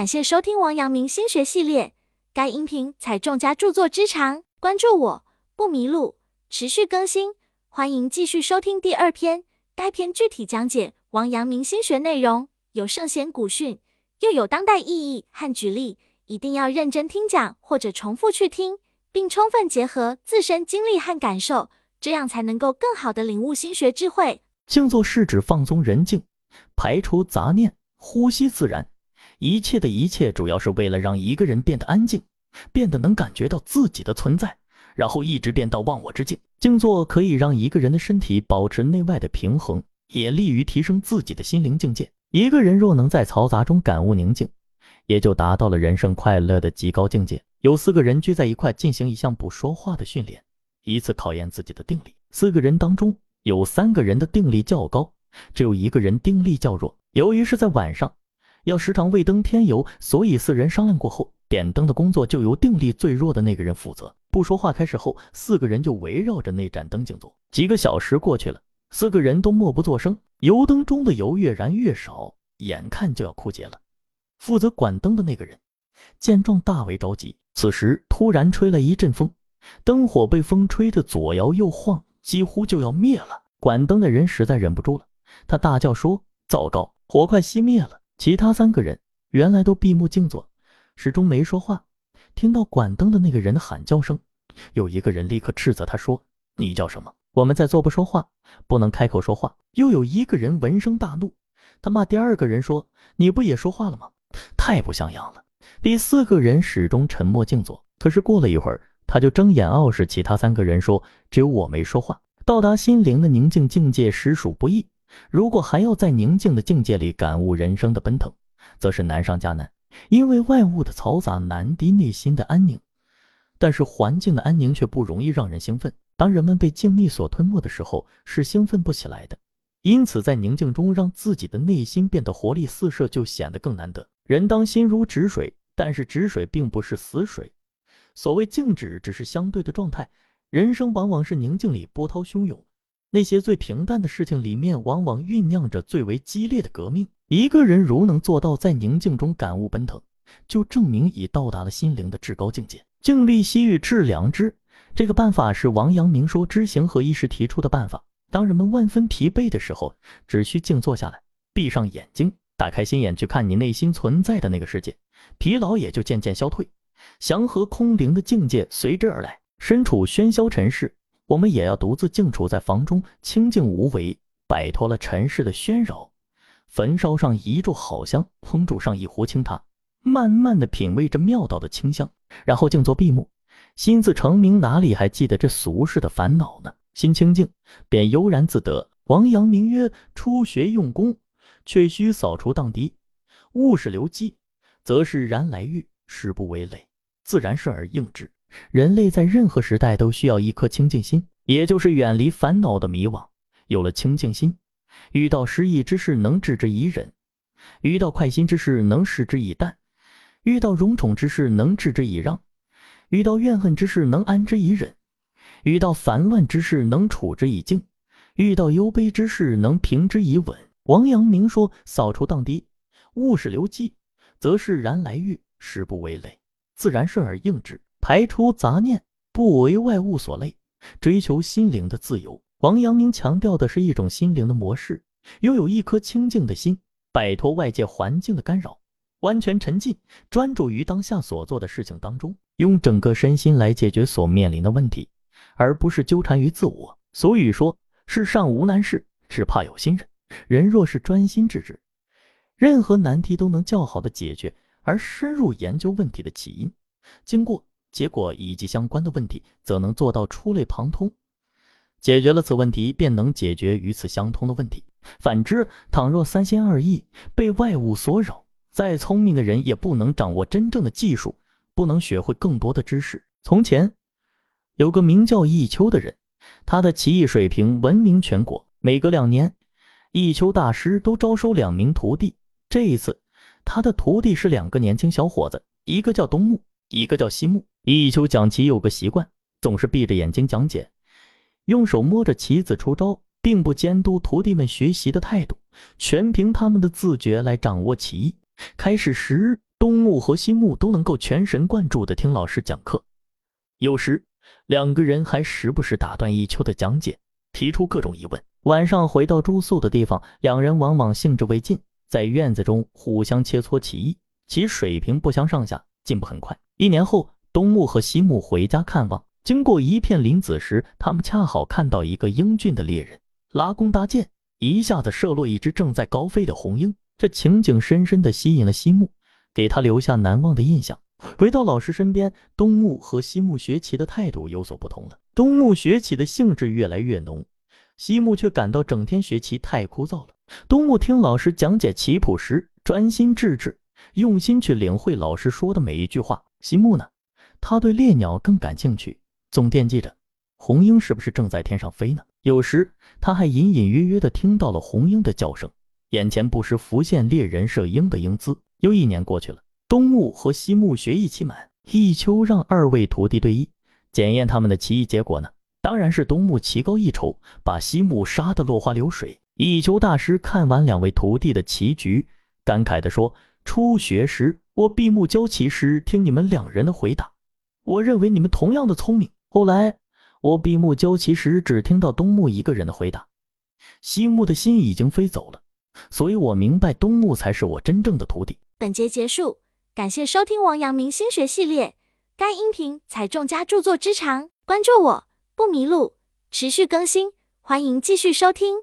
感谢收听王阳明心学系列，该音频采众家著作之长，关注我不迷路，持续更新，欢迎继续收听第二篇。该篇具体讲解王阳明心学内容，有圣贤古训，又有当代意义和举例，一定要认真听讲或者重复去听，并充分结合自身经历和感受，这样才能够更好的领悟心学智慧。静坐是指放松人静，排除杂念，呼吸自然。一切的一切，主要是为了让一个人变得安静，变得能感觉到自己的存在，然后一直变到忘我之境。静坐可以让一个人的身体保持内外的平衡，也利于提升自己的心灵境界。一个人若能在嘈杂中感悟宁静，也就达到了人生快乐的极高境界。有四个人聚在一块进行一项不说话的训练，以此考验自己的定力。四个人当中有三个人的定力较高，只有一个人定力较弱。由于是在晚上。要时常为灯添油，所以四人商量过后，点灯的工作就由定力最弱的那个人负责。不说话开始后，四个人就围绕着那盏灯静坐。几个小时过去了，四个人都默不作声。油灯中的油越燃越少，眼看就要枯竭了。负责管灯的那个人见状大为着急。此时突然吹了一阵风，灯火被风吹得左摇右晃，几乎就要灭了。管灯的人实在忍不住了，他大叫说：“糟糕，火快熄灭了！”其他三个人原来都闭目静坐，始终没说话。听到管灯的那个人的喊叫声，有一个人立刻斥责他说：“你叫什么？我们在坐不说话，不能开口说话。”又有一个人闻声大怒，他骂第二个人说：“你不也说话了吗？太不像样了。”第四个人始终沉默静坐，可是过了一会儿，他就睁眼傲视其他三个人说：“只有我没说话。”到达心灵的宁静境界实属不易。如果还要在宁静的境界里感悟人生的奔腾，则是难上加难，因为外物的嘈杂难敌内心的安宁。但是环境的安宁却不容易让人兴奋。当人们被静谧所吞没的时候，是兴奋不起来的。因此，在宁静中让自己的内心变得活力四射，就显得更难得。人当心如止水，但是止水并不是死水。所谓静止，只是相对的状态。人生往往是宁静里波涛汹涌。那些最平淡的事情里面，往往酝酿着最为激烈的革命。一个人如能做到在宁静中感悟奔腾，就证明已到达了心灵的至高境界。静立息欲致良知，这个办法是王阳明说知行合一时提出的办法。当人们万分疲惫的时候，只需静坐下来，闭上眼睛，打开心眼去看你内心存在的那个世界，疲劳也就渐渐消退，祥和空灵的境界随之而来。身处喧嚣尘世。我们也要独自静处在房中，清静无为，摆脱了尘世的喧扰。焚烧上一炷好香，烹煮上一壶清茶，慢慢的品味着妙道的清香，然后静坐闭目，心自澄明，哪里还记得这俗世的烦恼呢？心清净，便悠然自得。王阳明曰：初学用功，却须扫除荡涤，物是流迹，则是然来遇，时不为累，自然顺而应之。人类在任何时代都需要一颗清净心，也就是远离烦恼的迷惘。有了清净心，遇到失意之事能置之以忍；遇到快心之事能视之以淡；遇到荣宠之事能置之以让；遇到怨恨之事能安之以忍；遇到烦乱之事能处之以静；遇到忧悲之事能平之以稳。王阳明说：“扫除荡涤，物是流迹，则是然来遇，时不为累，自然顺而应之。”排除杂念，不为外物所累，追求心灵的自由。王阳明强调的是一种心灵的模式：拥有一颗清净的心，摆脱外界环境的干扰，完全沉浸，专注于当下所做的事情当中，用整个身心来解决所面临的问题，而不是纠缠于自我。所以说，世上无难事，只怕有心人。人若是专心致志，任何难题都能较好的解决。而深入研究问题的起因、经过。结果以及相关的问题，则能做到触类旁通，解决了此问题，便能解决与此相通的问题。反之，倘若三心二意，被外物所扰，再聪明的人也不能掌握真正的技术，不能学会更多的知识。从前有个名叫弈秋的人，他的棋艺水平闻名全国。每隔两年，弈秋大师都招收两名徒弟。这一次，他的徒弟是两个年轻小伙子，一个叫东木，一个叫西木。弈秋讲棋有个习惯，总是闭着眼睛讲解，用手摸着棋子出招，并不监督徒弟们学习的态度，全凭他们的自觉来掌握棋艺。开始时，东木和西木都能够全神贯注地听老师讲课。有时，两个人还时不时打断一秋的讲解，提出各种疑问。晚上回到住宿的地方，两人往往兴致未尽，在院子中互相切磋棋艺，其水平不相上下，进步很快。一年后，东木和西木回家看望，经过一片林子时，他们恰好看到一个英俊的猎人拉弓搭箭，一下子射落一只正在高飞的红鹰。这情景深深地吸引了西木，给他留下难忘的印象。回到老师身边，东木和西木学棋的态度有所不同了。东木学棋的兴致越来越浓，西木却感到整天学棋太枯燥了。东木听老师讲解棋谱时，专心致志，用心去领会老师说的每一句话。西木呢，他对猎鸟更感兴趣，总惦记着红鹰是不是正在天上飞呢？有时他还隐隐约约地听到了红鹰的叫声。眼前不时浮现猎人射鹰的英姿。又一年过去了，东木和西木学艺期满，一秋让二位徒弟对弈，检验他们的棋艺结果呢？当然是东木棋高一筹，把西木杀得落花流水。一秋大师看完两位徒弟的棋局，感慨地说：“初学时，我闭目教棋时，听你们两人的回答，我认为你们同样的聪明。后来，我闭目教棋时，只听到东木一个人的回答，西木的心已经飞走了。”所以我明白东木才是我真正的徒弟。本节结束，感谢收听王阳明心学系列。该音频采众家著作之长，关注我不迷路，持续更新，欢迎继续收听。